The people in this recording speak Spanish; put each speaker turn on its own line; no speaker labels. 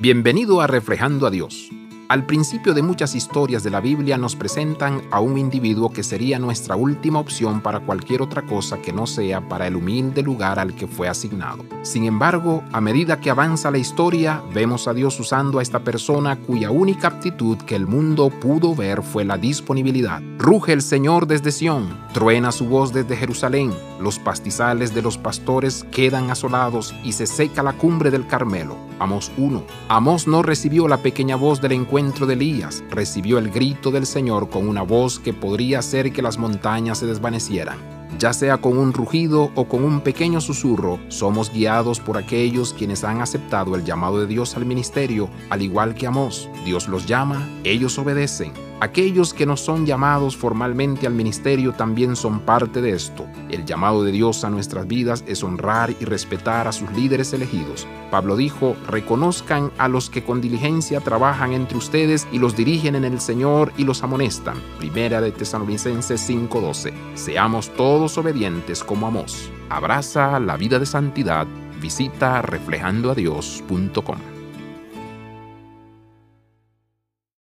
Bienvenido a Reflejando a Dios. Al principio de muchas historias de la Biblia nos presentan a un individuo que sería nuestra última opción para cualquier otra cosa que no sea para el humilde lugar al que fue asignado. Sin embargo, a medida que avanza la historia, vemos a Dios usando a esta persona cuya única aptitud que el mundo pudo ver fue la disponibilidad. Ruge el Señor desde Sión, truena su voz desde Jerusalén, los pastizales de los pastores quedan asolados y se seca la cumbre del Carmelo. Amos 1. Amos no recibió la pequeña voz del encuentro de Elías, recibió el grito del Señor con una voz que podría hacer que las montañas se desvanecieran. Ya sea con un rugido o con un pequeño susurro, somos guiados por aquellos quienes han aceptado el llamado de Dios al ministerio, al igual que Amos. Dios los llama, ellos obedecen. Aquellos que no son llamados formalmente al ministerio también son parte de esto. El llamado de Dios a nuestras vidas es honrar y respetar a sus líderes elegidos. Pablo dijo, reconozcan a los que con diligencia trabajan entre ustedes y los dirigen en el Señor y los amonestan. Primera de Tesalonicenses 5:12. Seamos todos obedientes como Amos. Abraza la vida de santidad. Visita reflejandoadios.com.